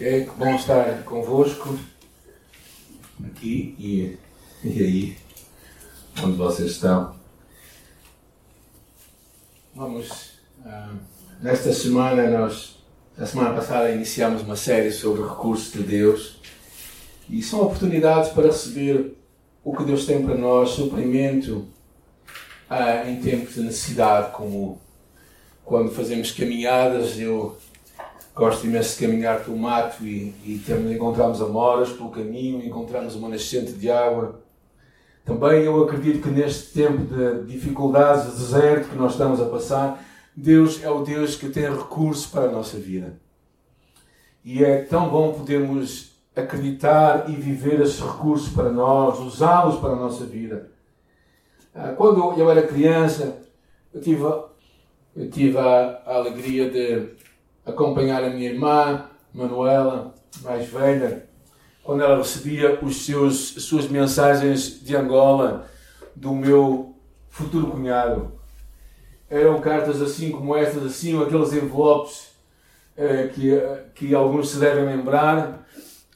É bom estar convosco aqui e, e aí, onde vocês estão. Vamos, uh, nesta semana, nós, na semana passada, iniciamos uma série sobre recursos de Deus e são oportunidades para receber o que Deus tem para nós, suprimento uh, em tempos de necessidade, como quando fazemos caminhadas, eu gosto imenso de caminhar pelo mato e, e temos, encontramos amoras pelo caminho, encontramos uma nascente de água. Também eu acredito que neste tempo de dificuldades, de deserto que nós estamos a passar, Deus é o Deus que tem recursos para a nossa vida. E é tão bom podermos acreditar e viver esses recursos para nós, usá-los para a nossa vida. Ah, quando eu era criança, eu tive, eu tive a, a alegria de acompanhar a minha irmã, Manuela, mais velha, quando ela recebia os seus, as suas mensagens de Angola do meu futuro cunhado. Eram cartas assim como estas, assim, aqueles envelopes eh, que, que alguns se devem lembrar,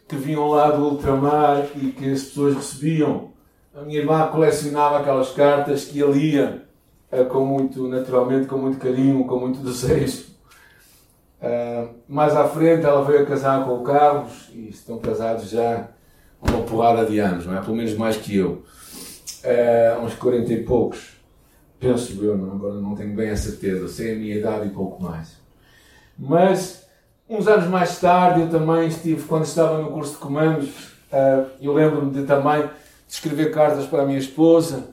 que vinham lá do ultramar e que as pessoas recebiam. A minha irmã colecionava aquelas cartas que ele lia eh, com muito, naturalmente, com muito carinho, com muito desejo. Uh, mais à frente ela veio a casar com o Carlos e estão casados já uma porrada de anos, não é? Pelo menos mais que eu. Uh, uns 40 e poucos. Penso eu, não, agora não tenho bem a certeza. Sei a minha idade e pouco mais. Mas, uns anos mais tarde, eu também estive, quando estava no curso de comandos, uh, eu lembro-me de também de escrever cartas para a minha esposa.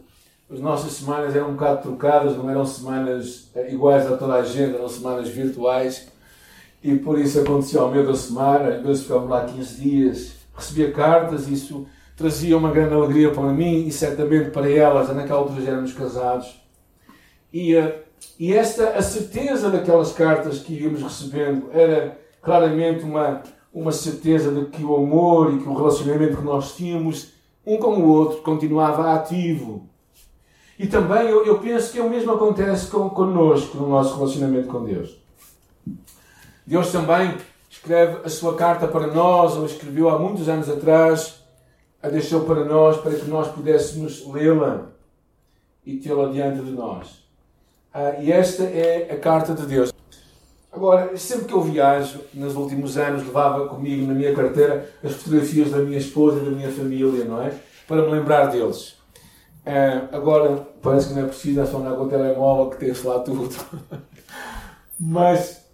As nossas semanas eram um bocado trocadas, não eram semanas iguais a toda a gente, eram semanas virtuais e por isso aconteceu ao meio da semana, às vezes ficava lá 15 dias, recebia cartas, isso trazia uma grande alegria para mim e certamente para elas, naquela altura já éramos casados. E, eh, e esta, a certeza daquelas cartas que íamos recebendo era claramente uma, uma certeza de que o amor e que o relacionamento que nós tínhamos um com o outro continuava ativo. E também eu, eu penso que o mesmo acontece com, connosco no nosso relacionamento com Deus. Deus também escreve a sua carta para nós, ou escreveu há muitos anos atrás, a deixou para nós, para que nós pudéssemos lê-la e tê-la diante de nós. Ah, e esta é a carta de Deus. Agora, sempre que eu viajo, nos últimos anos, levava comigo na minha carteira as fotografias da minha esposa e da minha família, não é? Para me lembrar deles. Ah, agora, parece que não é preciso, é andar com o telemóvel que tem lá tudo. Mas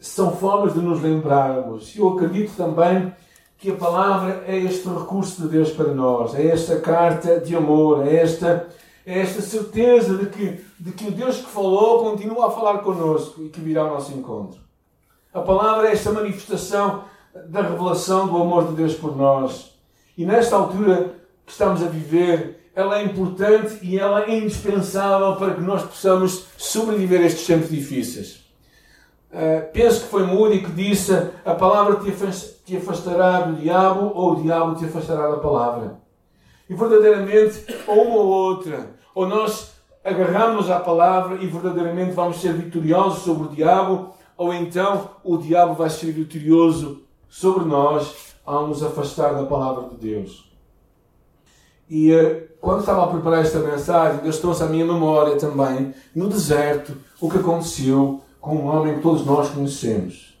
são formas de nos lembrarmos. Eu acredito também que a palavra é este recurso de Deus para nós, é esta carta de amor, é esta, é esta certeza de que, de que o Deus que falou continua a falar connosco e que virá ao nosso encontro. A palavra é esta manifestação da revelação do amor de Deus por nós. E nesta altura que estamos a viver, ela é importante e ela é indispensável para que nós possamos sobreviver a estes tempos difíceis. Uh, penso que foi Moody que disse a palavra te afastará do diabo ou o diabo te afastará da palavra. E verdadeiramente, ou uma ou outra, ou nós agarramos à palavra e verdadeiramente vamos ser vitoriosos sobre o diabo, ou então o diabo vai ser vitorioso sobre nós ao nos afastar da palavra de Deus. E uh, quando estava a preparar esta mensagem, Deus trouxe à minha memória também, no deserto, o que aconteceu com um homem que todos nós conhecemos,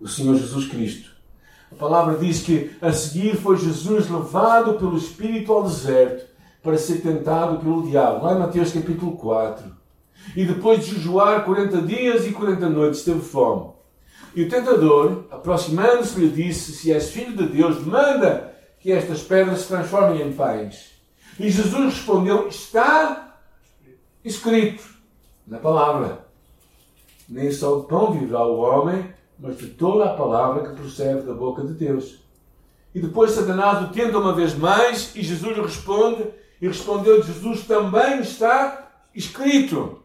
o Senhor Jesus Cristo. A palavra diz que a seguir foi Jesus levado pelo Espírito ao deserto para ser tentado pelo diabo. Lá em Mateus capítulo 4. E depois de jejuar 40 dias e 40 noites, teve fome. E o tentador, aproximando-se, lhe disse: Se és filho de Deus, manda que estas pedras se transformem em pães. E Jesus respondeu: Está escrito na palavra nem só de pão viverá o homem, mas de toda a palavra que procede da boca de Deus. E depois Satanás o tenta uma vez mais e Jesus lhe responde, e respondeu Jesus, também está escrito,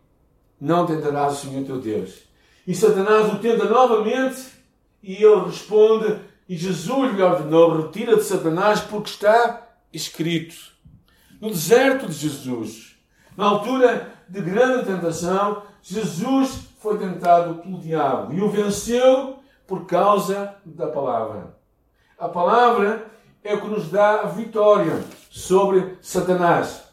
não tentarás o Senhor teu Deus. E Satanás o tenta novamente e ele responde, e Jesus lhe ordenou, retira de Satanás porque está escrito. No deserto de Jesus, na altura de grande tentação, Jesus foi tentado pelo diabo e o venceu por causa da palavra. A palavra é o que nos dá vitória sobre Satanás.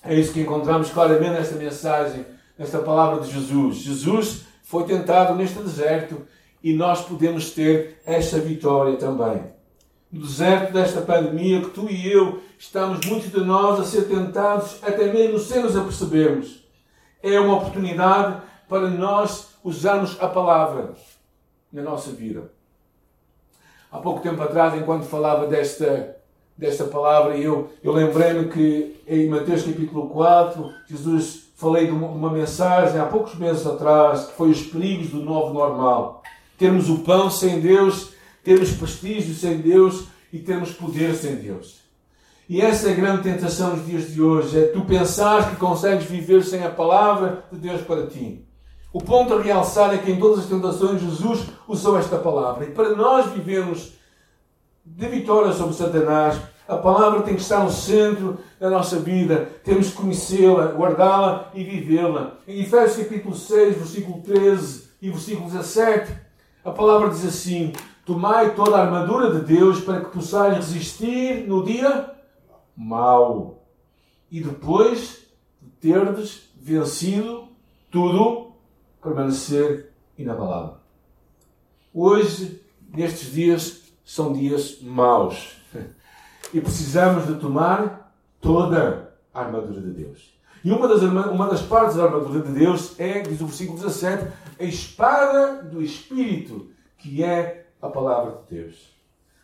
É isso que encontramos claramente nesta mensagem, nesta palavra de Jesus. Jesus foi tentado neste deserto e nós podemos ter esta vitória também. No deserto desta pandemia, que tu e eu estamos, muitos de nós, a ser tentados, até mesmo sem nos apercebermos. É uma oportunidade para nós usarmos a palavra na nossa vida. Há pouco tempo atrás, enquanto falava desta, desta palavra, eu, eu lembrei-me que em Mateus capítulo 4, Jesus falei de uma, uma, mensagem há poucos meses atrás, que foi os perigos do novo normal. Termos o pão sem Deus, termos prestígio sem Deus e termos poder sem Deus. E essa é a grande tentação nos dias de hoje, é tu pensar que consegues viver sem a palavra de Deus para ti. O ponto a realçar é que em todas as tentações Jesus usou esta palavra. E para nós vivermos de vitória sobre Satanás, a palavra tem que estar no centro da nossa vida. Temos que conhecê-la, guardá-la e vivê-la. Em Efésios capítulo 6, versículo 13 e versículo 17, a palavra diz assim: Tomai toda a armadura de Deus para que possais resistir no dia mau. E depois de terdes vencido tudo, permanecer inabalável. Hoje, nestes dias, são dias maus. E precisamos de tomar toda a armadura de Deus. E uma das, uma das partes da armadura de Deus é, diz o versículo 17, a espada do Espírito, que é a palavra de Deus.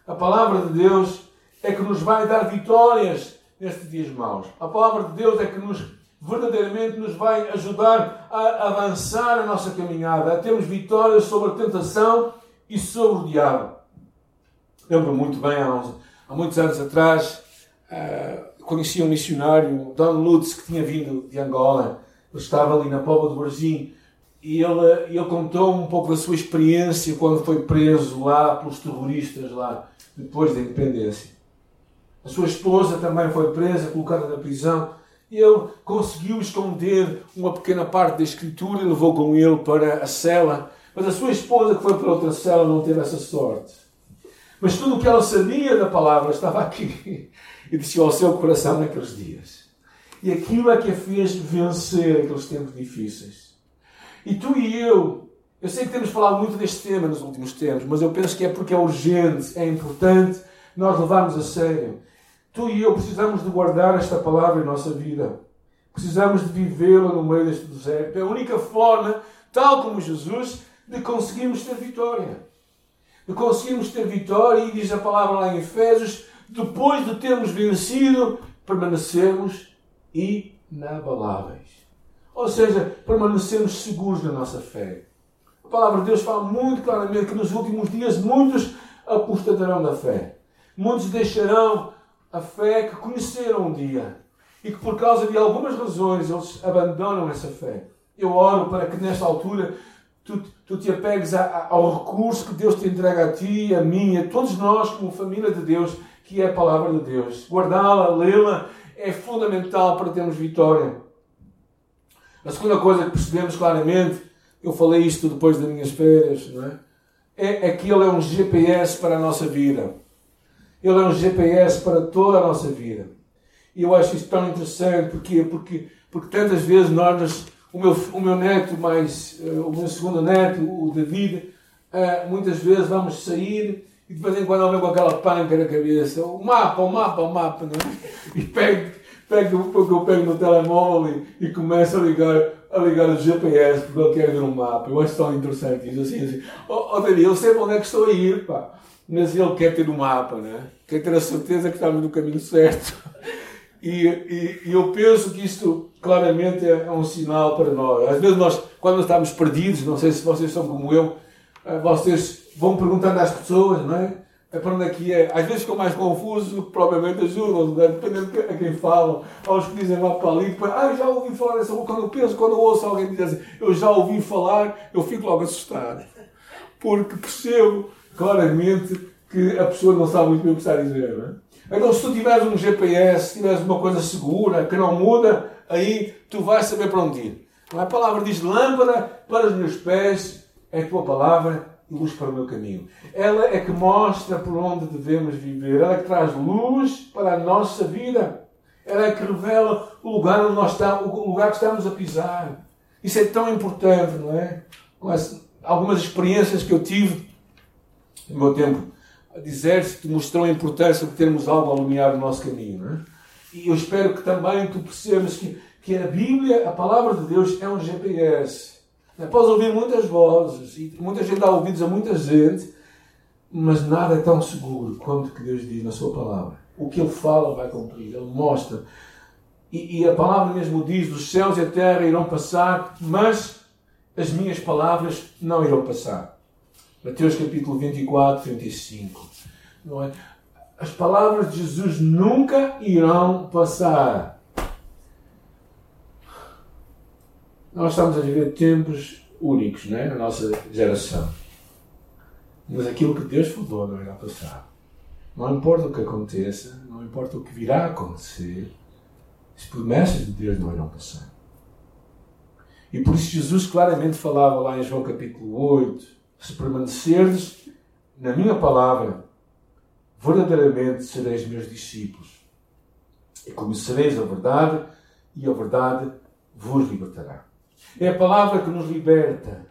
A palavra de Deus é que nos vai dar vitórias nestes dias maus. A palavra de Deus é que nos verdadeiramente nos vai ajudar a avançar a nossa caminhada, a termos vitórias sobre a tentação e sobre o diabo. Lembro muito bem, há, uns, há muitos anos atrás, uh, conheci um missionário, Don Lutz, que tinha vindo de Angola. Ele estava ali na Póvoa do Brasil e ele, ele contou um pouco da sua experiência quando foi preso lá pelos terroristas lá, depois da independência. A sua esposa também foi presa, colocada na prisão ele conseguiu esconder uma pequena parte da escritura e levou com ele para a cela. Mas a sua esposa, que foi para outra cela, não teve essa sorte. Mas tudo o que ela sabia da palavra estava aqui e desceu ao seu coração naqueles dias. E aquilo é que a fez vencer aqueles tempos difíceis. E tu e eu, eu sei que temos falado muito deste tema nos últimos tempos, mas eu penso que é porque é urgente, é importante nós levarmos a sério. Tu e eu precisamos de guardar esta palavra em nossa vida. Precisamos de vivê-la no meio deste deserto. É a única forma, tal como Jesus, de conseguirmos ter vitória. De conseguirmos ter vitória, e diz a palavra lá em Efésios, depois de termos vencido, permanecermos inabaláveis. Ou seja, permanecermos seguros na nossa fé. A palavra de Deus fala muito claramente que nos últimos dias muitos apostatarão da fé. Muitos deixarão a fé que conheceram um dia e que por causa de algumas razões eles abandonam essa fé. Eu oro para que nesta altura tu, tu te apegues a, a, ao recurso que Deus te entrega a ti, a mim, a todos nós como família de Deus, que é a palavra de Deus. Guardá-la, lê-la é fundamental para termos vitória. A segunda coisa que percebemos claramente, eu falei isto depois das minhas férias, não é? É, é que ele é um GPS para a nossa vida. Ele é um GPS para toda a nossa vida. E eu acho isso tão interessante, porque, porque, porque tantas vezes nós, o meu, o meu neto, mais uh, o meu segundo neto, o David, uh, muitas vezes vamos sair e de vez em quando eu venho com aquela panca na cabeça, o mapa, o mapa, o mapa, não é? E pego, pego, porque eu pego no telemóvel e, e começo a ligar, a ligar o GPS porque eu quero ver um mapa. Eu acho tão interessante isso, assim, assim. Oh, oh eu sei para onde é que estou a ir, pá mas ele quer ter um mapa, né? quer ter a certeza que estamos no caminho certo. E, e, e, eu penso que isto claramente é, é um sinal para nós. Às vezes nós, quando estamos perdidos, não sei se vocês são como eu, eh, vocês vão perguntando às pessoas, não é? é para onde é que é? Às vezes ficam mais confusos provavelmente ajudam, dependendo a quem falam. Há os que dizem lá para ali, depois, ah, já ouvi falar dessa Quando eu penso, quando eu ouço alguém dizer assim, eu já ouvi falar, eu fico logo assustado. Porque percebo claramente que a pessoa não sabe muito bem o que está a dizer. Não é? Então, se tu tiveres um GPS, se tiveres uma coisa segura, que não muda, aí tu vais saber para onde ir. A palavra diz: lâmpada para os meus pés é a tua palavra e luz para o meu caminho. Ela é que mostra por onde devemos viver. Ela é que traz luz para a nossa vida. Ela é que revela o lugar onde nós estamos, o lugar que estamos a pisar. Isso é tão importante, não é? Algumas experiências que eu tive no meu tempo a dizer-se mostrou a importância de termos algo a iluminar o nosso caminho, é? E eu espero que também tu percebas que, que a Bíblia, a palavra de Deus, é um GPS. Podes ouvir muitas vozes e muita gente dá ouvidos a muita gente, mas nada é tão seguro quanto o que Deus diz na Sua palavra. O que Ele fala vai cumprir, Ele mostra. E, e a palavra mesmo diz: os céus e a terra irão passar, mas as minhas palavras não irão passar. Mateus capítulo 24, 35. Não é? As palavras de Jesus nunca irão passar. Nós estamos a viver tempos únicos não é? na nossa geração. Mas aquilo que Deus falou não irá passar. Não importa o que aconteça, não importa o que virá a acontecer, as promessas de Deus não irão passar. E por isso Jesus claramente falava lá em João capítulo 8: Se permanecerdes na minha palavra, verdadeiramente sereis meus discípulos. E conhecereis a verdade, e a verdade vos libertará. É a palavra que nos liberta.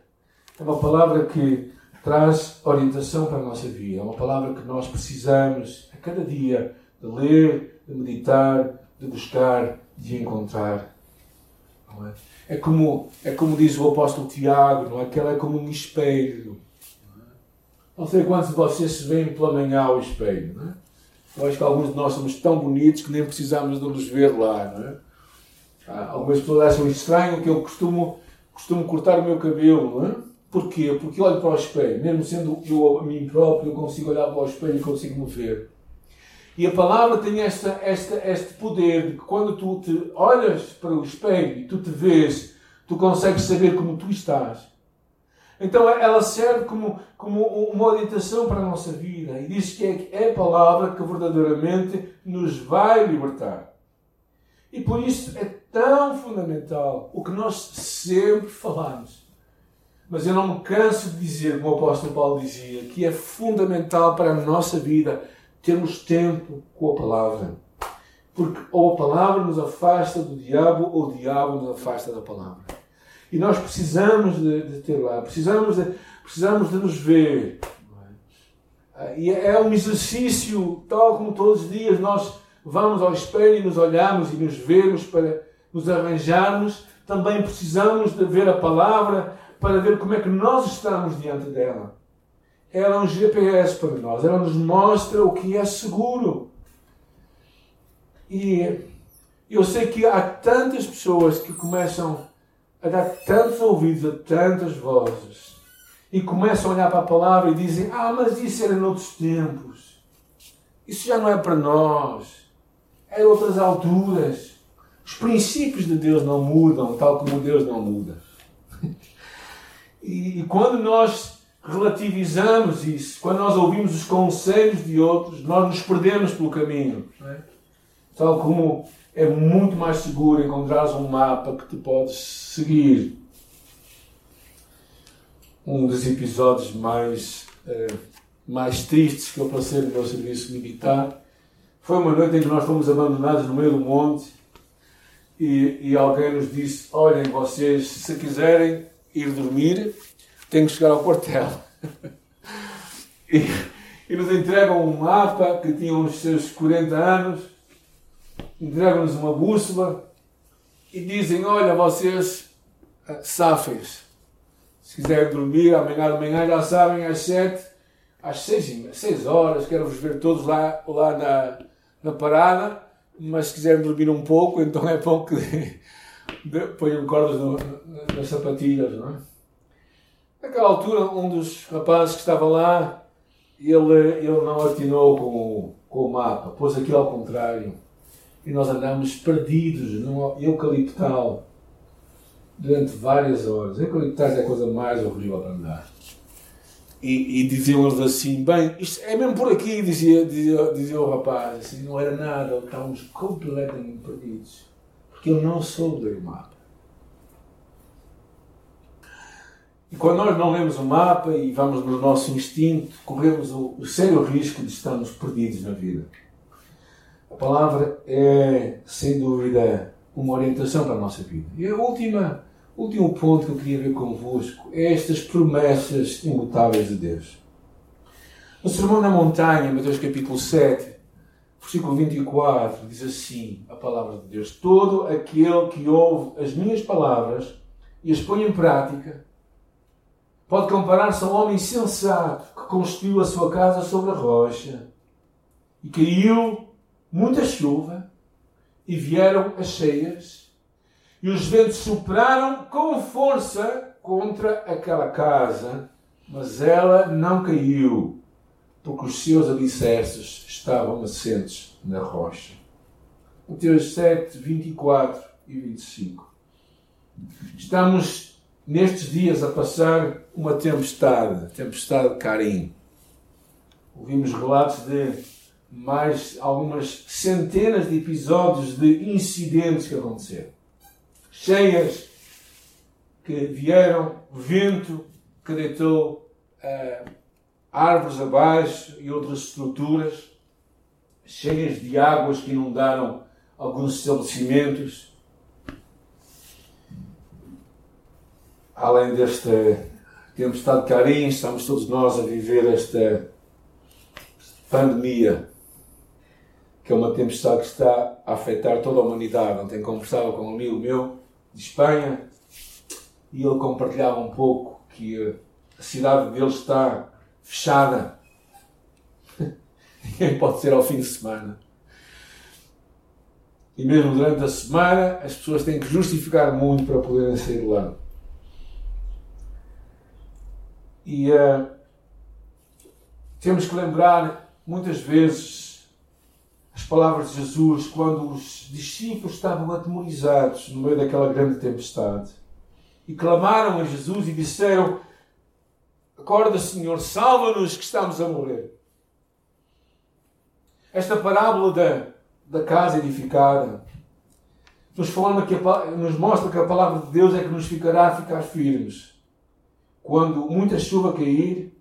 É uma palavra que traz orientação para a nossa vida. É uma palavra que nós precisamos a cada dia de ler, de meditar, de buscar, de encontrar. É? é, como, é como diz o apóstolo Tiago, não é? que ela é como um espelho. Não sei quantos de vocês se veem pela manhã ao espelho. Não é? Eu acho que alguns de nós somos tão bonitos que nem precisamos de nos ver lá. Não é? Algumas pessoas acham estranho que eu costumo, costumo cortar o meu cabelo, não é? Porquê? Porque olho para o espelho, mesmo sendo eu a mim próprio, eu consigo olhar para o espelho e consigo me ver. E a palavra tem esta, esta, este poder de que quando tu te olhas para o espelho e tu te vês, tu consegues saber como tu estás. Então ela serve como, como uma orientação para a nossa vida e diz que é, é a palavra que verdadeiramente nos vai libertar. E por isso é tão fundamental o que nós sempre falamos. Mas eu não me canso de dizer, como o apóstolo Paulo dizia, que é fundamental para a nossa vida termos tempo com a palavra. Porque ou a palavra nos afasta do diabo, ou o diabo nos afasta da palavra. E nós precisamos de, de ter lá, precisamos de, precisamos de nos ver. E é um exercício, tal como todos os dias nós vamos ao espelho e nos olhamos e nos vemos para nos arranjarmos, também precisamos de ver a palavra para ver como é que nós estamos diante dela. Ela é um GPS para nós, ela nos mostra o que é seguro. E eu sei que há tantas pessoas que começam a dar tantos ouvidos a tantas vozes e começam a olhar para a palavra e dizem: Ah, mas isso era noutros tempos, isso já não é para nós em outras alturas. Os princípios de Deus não mudam, tal como Deus não muda. E, e quando nós relativizamos isso, quando nós ouvimos os conselhos de outros, nós nos perdemos pelo caminho. É? Tal como é muito mais seguro encontrar um mapa que te podes seguir. Um dos episódios mais, eh, mais tristes que eu passei no meu serviço militar foi uma noite em que nós fomos abandonados no meio do monte e, e alguém nos disse: Olhem, vocês, se quiserem ir dormir, têm que chegar ao quartel. e, e nos entregam um mapa que tinha os seus 40 anos, entregam-nos uma bússola e dizem: Olha, vocês, eh, safem-se. Se quiserem dormir, amanhã de manhã já sabem, às sete, às seis, seis horas, quero-vos ver todos lá, lá na, na parada, mas se quiserem dormir um pouco, então é bom que ponham cordas no, nas sapatilhas, não é? Naquela altura, um dos rapazes que estava lá, ele, ele não atinou com o, com o mapa, pôs aquilo ao contrário. E nós andamos perdidos num eucaliptal durante várias horas. Eucaliptais é a coisa mais horrível para andar. E, e diziam eles assim: bem, isto é mesmo por aqui, dizia, dizia, dizia o rapaz. Assim, não era nada, estávamos completamente perdidos. Porque eu não soube ler o mapa. E quando nós não lemos o mapa e vamos no nosso instinto, corremos o, o sério risco de estarmos perdidos na vida. A palavra é, sem dúvida, uma orientação para a nossa vida. E a última, último ponto que eu queria ver convosco é estas promessas imutáveis de Deus. No Sermão na Montanha, Mateus capítulo 7, versículo 24, diz assim a palavra de Deus: Todo aquele que ouve as minhas palavras e as põe em prática pode comparar-se a um homem sensato que construiu a sua casa sobre a rocha e caiu muita chuva e vieram as cheias e os ventos sopraram com força contra aquela casa, mas ela não caiu, porque os seus alicerces estavam assentes na rocha. Mateus 7, 24 e 25. Estamos nestes dias a passar uma tempestade, tempestade de Carim. Ouvimos relatos de mais algumas centenas de episódios de incidentes que aconteceram. Cheias que vieram, vento que deitou uh, árvores abaixo e outras estruturas, cheias de águas que inundaram alguns estabelecimentos. Além desta tempestade de Carim, estamos todos nós a viver esta pandemia que é uma tempestade que está a afetar toda a humanidade. Ontem conversava com um amigo meu de Espanha e ele compartilhava um pouco que a cidade dele está fechada. Ninguém pode ser ao fim de semana. E mesmo durante a semana as pessoas têm que justificar muito para poderem sair lá. E uh, temos que lembrar muitas vezes as palavras de Jesus quando os discípulos estavam atemorizados no meio daquela grande tempestade e clamaram a Jesus e disseram: Acorda, Senhor, salva-nos que estamos a morrer. Esta parábola da, da casa edificada nos, fala que a, nos mostra que a palavra de Deus é que nos ficará a ficar firmes quando muita chuva cair,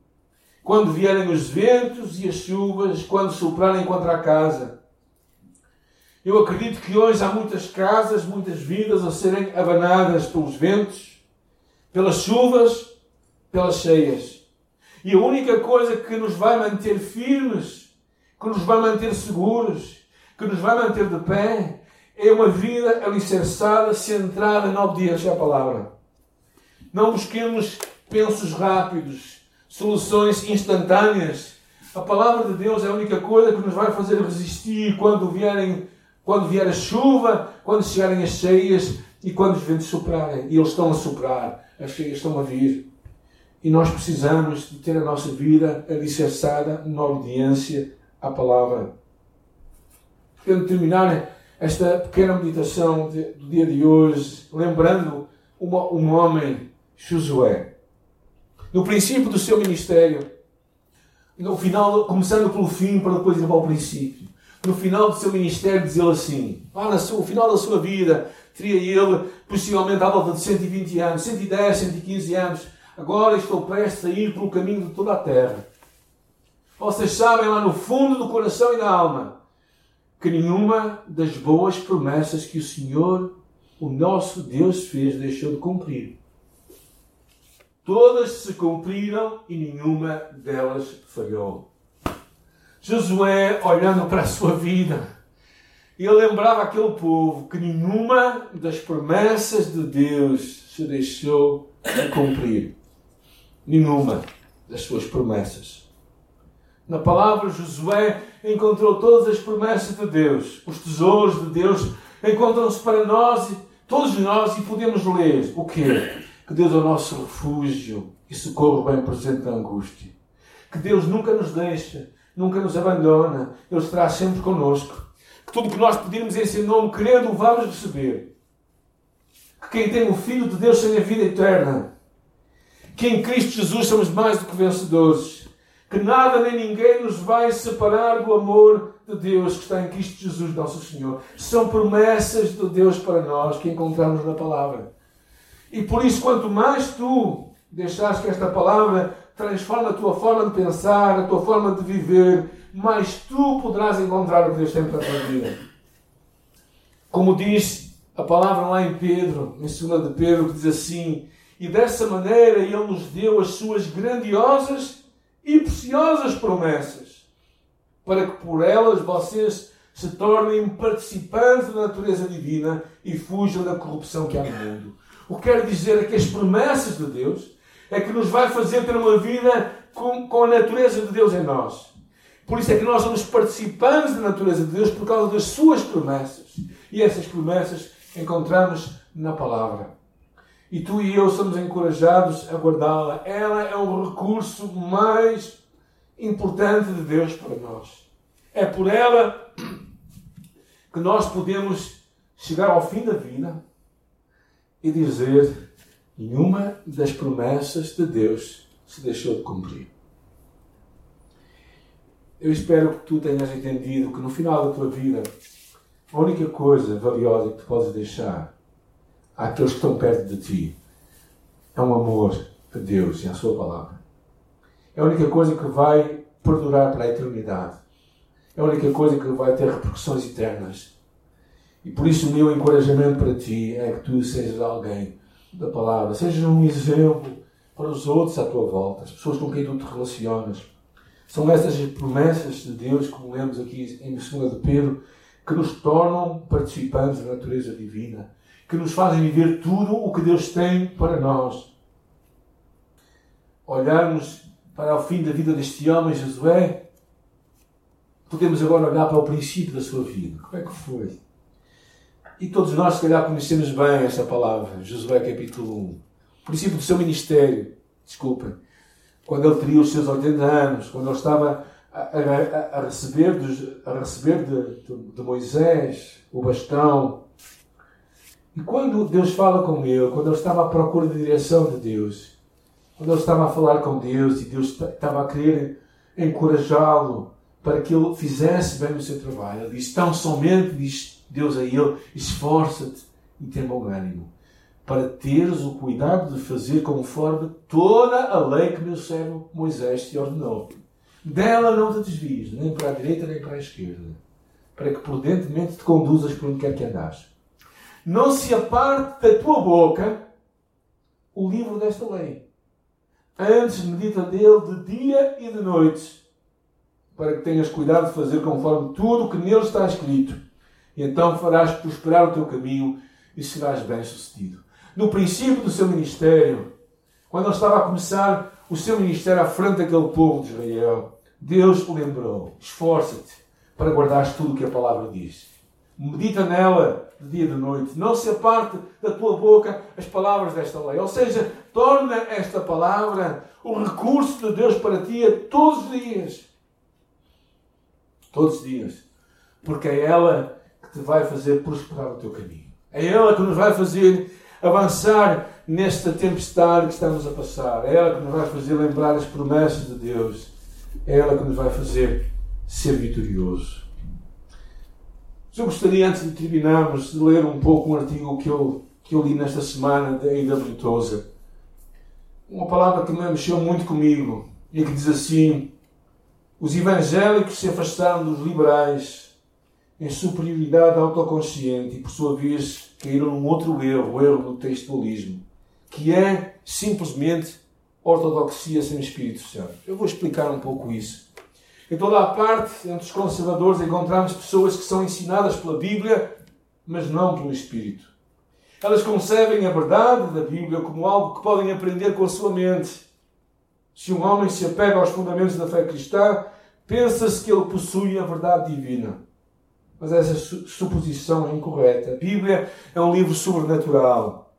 quando vierem os ventos e as chuvas, quando soprarem contra a casa eu acredito que hoje há muitas casas, muitas vidas a serem abanadas pelos ventos, pelas chuvas, pelas cheias. E a única coisa que nos vai manter firmes, que nos vai manter seguros, que nos vai manter de pé, é uma vida alicerçada, centrada na obediência à palavra. Não busquemos pensos rápidos, soluções instantâneas. A palavra de Deus é a única coisa que nos vai fazer resistir quando vierem quando vier a chuva, quando chegarem as cheias e quando os ventos soprarem. E eles estão a soprar, as cheias estão a vir. E nós precisamos de ter a nossa vida alicerçada na obediência à palavra. Quero terminar esta pequena meditação do dia de hoje, lembrando uma, um homem, Josué. No princípio do seu ministério, no final, começando pelo fim para depois ir para o princípio no final do seu ministério, diz ele assim: ah, no final da sua vida, teria ele possivelmente à volta de 120 anos, 110, 115 anos. Agora estou prestes a ir pelo caminho de toda a terra. Vocês sabem lá no fundo do coração e da alma que nenhuma das boas promessas que o Senhor, o nosso Deus, fez deixou de cumprir. Todas se cumpriram e nenhuma delas falhou. Josué, olhando para a sua vida, ele lembrava aquele povo que nenhuma das promessas de Deus se deixou de cumprir. Nenhuma das suas promessas. Na palavra, Josué encontrou todas as promessas de Deus. Os tesouros de Deus encontram-se para nós, todos nós, e podemos ler o quê? Que Deus é o nosso refúgio e socorro bem presente na angústia. Que Deus nunca nos deixa, nunca nos abandona, Ele estará sempre conosco. Que tudo o que nós pedirmos em seu nome, querendo, o vamos receber. Que quem tem o Filho de Deus tem a vida eterna. Que em Cristo Jesus somos mais do que vencedores. Que nada nem ninguém nos vai separar do amor de Deus que está em Cristo Jesus, nosso Senhor. São promessas de Deus para nós que encontramos na palavra. E por isso, quanto mais tu deixares que esta palavra transforme a tua forma de pensar, a tua forma de viver, mais tu poderás encontrar o que Deus tem para a tua vida. Como diz a palavra lá em Pedro, em 2 de Pedro, que diz assim: E dessa maneira Ele nos deu as suas grandiosas e preciosas promessas, para que por elas vocês se tornem participantes da natureza divina e fujam da corrupção que há no mundo. O que quero dizer é que as promessas de Deus é que nos vai fazer ter uma vida com, com a natureza de Deus em nós. Por isso é que nós somos participantes da natureza de Deus por causa das suas promessas. E essas promessas encontramos na palavra. E tu e eu somos encorajados a guardá-la. Ela é o recurso mais importante de Deus para nós. É por ela que nós podemos chegar ao fim da vida e dizer: nenhuma das promessas de Deus se deixou de cumprir. Eu espero que tu tenhas entendido que no final da tua vida, a única coisa valiosa que tu podes deixar àqueles que estão perto de ti é um amor a Deus e à Sua palavra. É a única coisa que vai perdurar para a eternidade. É a única coisa que vai ter repercussões eternas. E por isso o meu encorajamento para ti é que tu sejas alguém da palavra, sejas um exemplo para os outros à tua volta, as pessoas com quem tu te relacionas são essas promessas de Deus, como lemos aqui em 2 de Pedro, que nos tornam participantes da natureza divina, que nos fazem viver tudo o que Deus tem para nós. Olharmos para o fim da vida deste homem, Josué, podemos agora olhar para o princípio da sua vida. Como é que foi? E todos nós, se calhar, conhecemos bem esta palavra, Josué capítulo 1. O princípio do seu ministério. Desculpem quando ele teria os seus 80 anos, quando ele estava a, a, a receber, dos, a receber de, de, de, Moisés o bastão. E quando Deus fala com ele, quando ele estava à procura de direção de Deus, quando ele estava a falar com Deus e Deus estava a querer encorajá-lo para que ele fizesse bem o seu trabalho, ele disse: Tão somente, diz Deus a ele, esforça-te e tem bom ânimo para teres o cuidado de fazer conforme toda a lei que meu servo Moisés te ordenou. Dela não te desvies, nem para a direita nem para a esquerda, para que prudentemente te conduzas por onde quer que andares. Não se aparte da tua boca o livro desta lei. Antes medita nele de dia e de noite, para que tenhas cuidado de fazer conforme tudo o que nele está escrito. E então farás prosperar o teu caminho e serás bem-sucedido no princípio do seu ministério, quando ele estava a começar o seu ministério à frente daquele povo de Israel, Deus o lembrou: esforça-te para guardares tudo o que a palavra diz. Medita nela de dia e de noite. Não se aparte da tua boca as palavras desta lei. Ou seja, torna esta palavra o recurso de Deus para ti a todos os dias. Todos os dias. Porque é ela que te vai fazer prosperar o teu caminho. É ela que nos vai fazer avançar nesta tempestade que estamos a passar. É ela que nos vai fazer lembrar as promessas de Deus. É ela que nos vai fazer ser vitorioso. Eu gostaria, antes de terminarmos, de ler um pouco um artigo que eu, que eu li nesta semana da A.W. Uma palavra que me mexeu muito comigo e que diz assim: Os evangélicos se afastaram dos liberais em superioridade autoconsciente e, por sua vez, caíram num outro erro, o erro do textualismo, que é simplesmente ortodoxia sem Espírito Santo. Eu vou explicar um pouco isso. Em toda a parte, entre os conservadores, encontramos pessoas que são ensinadas pela Bíblia, mas não pelo Espírito. Elas concebem a verdade da Bíblia como algo que podem aprender com a sua mente. Se um homem se apega aos fundamentos da fé cristã, pensa-se que ele possui a verdade divina. Mas essa suposição é incorreta. A Bíblia é um livro sobrenatural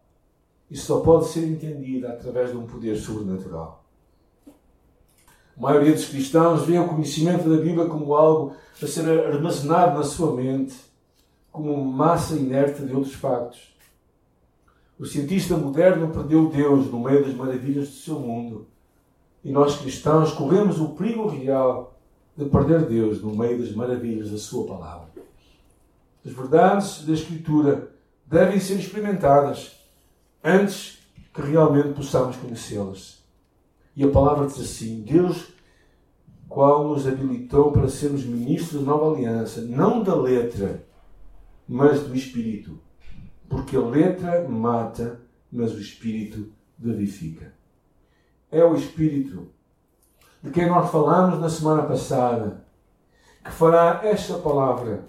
e só pode ser entendida através de um poder sobrenatural. A maioria dos cristãos vê o conhecimento da Bíblia como algo a ser armazenado na sua mente, como massa inerte de outros factos. O cientista moderno perdeu Deus no meio das maravilhas do seu mundo. E nós cristãos corremos o perigo real de perder Deus no meio das maravilhas da sua palavra. As verdades da Escritura devem ser experimentadas antes que realmente possamos conhecê-las. E a palavra diz assim: Deus, qual nos habilitou para sermos ministros da nova aliança, não da letra, mas do Espírito. Porque a letra mata, mas o Espírito vivifica. É o Espírito de quem nós falamos na semana passada que fará esta palavra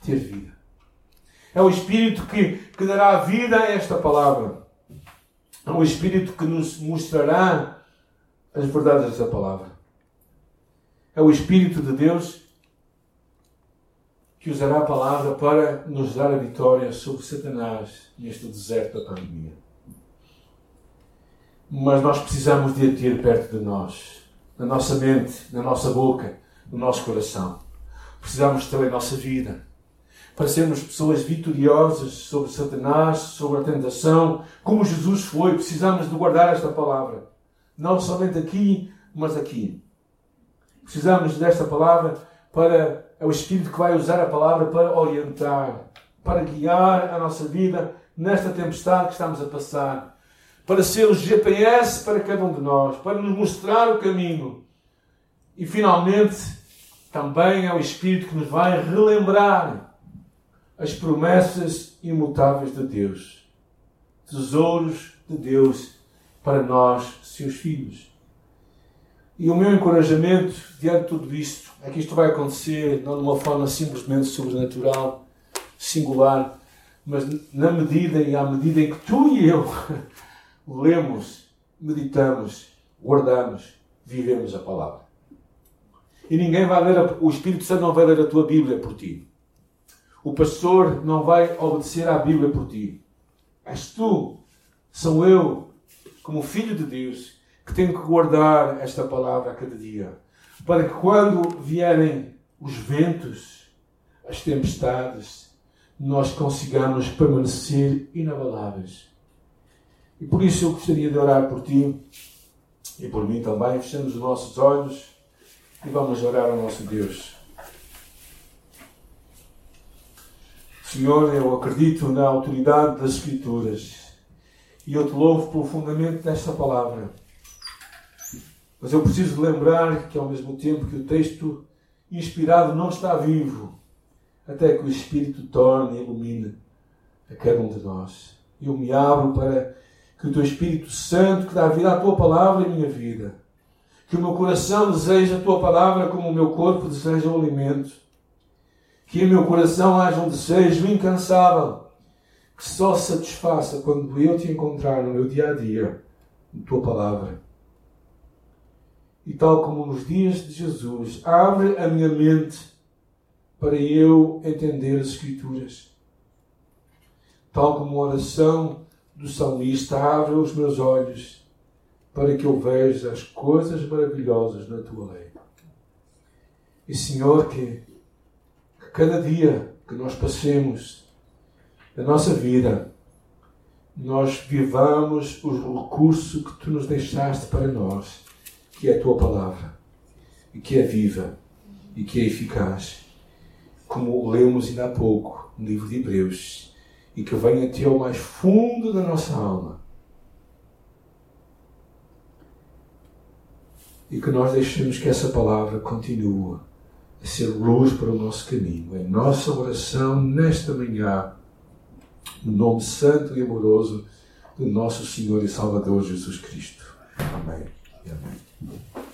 ter vida. É o Espírito que, que dará vida a esta palavra. É o Espírito que nos mostrará as verdades desta palavra. É o Espírito de Deus que usará a palavra para nos dar a vitória sobre Satanás neste deserto da pandemia. Mas nós precisamos de a ter perto de nós, na nossa mente, na nossa boca, no nosso coração. Precisamos ter em nossa vida para sermos pessoas vitoriosas sobre Satanás, sobre a tentação, como Jesus foi. Precisamos de guardar esta palavra, não somente aqui, mas aqui. Precisamos desta palavra para é o Espírito que vai usar a palavra para orientar, para guiar a nossa vida nesta tempestade que estamos a passar, para ser o GPS para cada um de nós, para nos mostrar o caminho. E finalmente, também é o Espírito que nos vai relembrar as promessas imutáveis de Deus, tesouros de Deus para nós, seus filhos. E o meu encorajamento diante de tudo isto é que isto vai acontecer não de uma forma simplesmente sobrenatural, singular, mas na medida e à medida em que tu e eu lemos, meditamos, guardamos, vivemos a palavra. E ninguém vai ler, a, o Espírito Santo não vai ler a tua Bíblia por ti. O pastor não vai obedecer à Bíblia por ti. És tu, sou eu, como filho de Deus, que tenho que guardar esta palavra a cada dia para que quando vierem os ventos, as tempestades, nós consigamos permanecer inabaláveis. E por isso eu gostaria de orar por ti e por mim também. Fechamos os nossos olhos e vamos orar ao nosso Deus. Senhor, eu acredito na autoridade das Escrituras e eu te louvo profundamente nesta palavra. Mas eu preciso lembrar que, ao mesmo tempo que o texto inspirado não está vivo, até que o Espírito torne e ilumine a cada um de nós. Eu me abro para que o teu Espírito Santo, que dá vida à tua palavra em minha vida, que o meu coração deseja a tua palavra como o meu corpo deseja o alimento, que em meu coração haja um desejo incansável que só satisfaça quando eu te encontrar no meu dia a dia, na tua palavra e tal como nos dias de Jesus, abre a minha mente para eu entender as Escrituras. Tal como a oração do salmista, abre os meus olhos para que eu veja as coisas maravilhosas na tua lei. E Senhor, que, que cada dia que nós passemos da nossa vida, nós vivamos o recurso que tu nos deixaste para nós que é a tua palavra, e que é viva, e que é eficaz, como lemos ainda há pouco no livro de Hebreus, e que vem até ao mais fundo da nossa alma. E que nós deixemos que essa palavra continue a ser luz para o nosso caminho. É nossa oração nesta manhã, no nome santo e amoroso do nosso Senhor e Salvador Jesus Cristo. Amém. Yeah.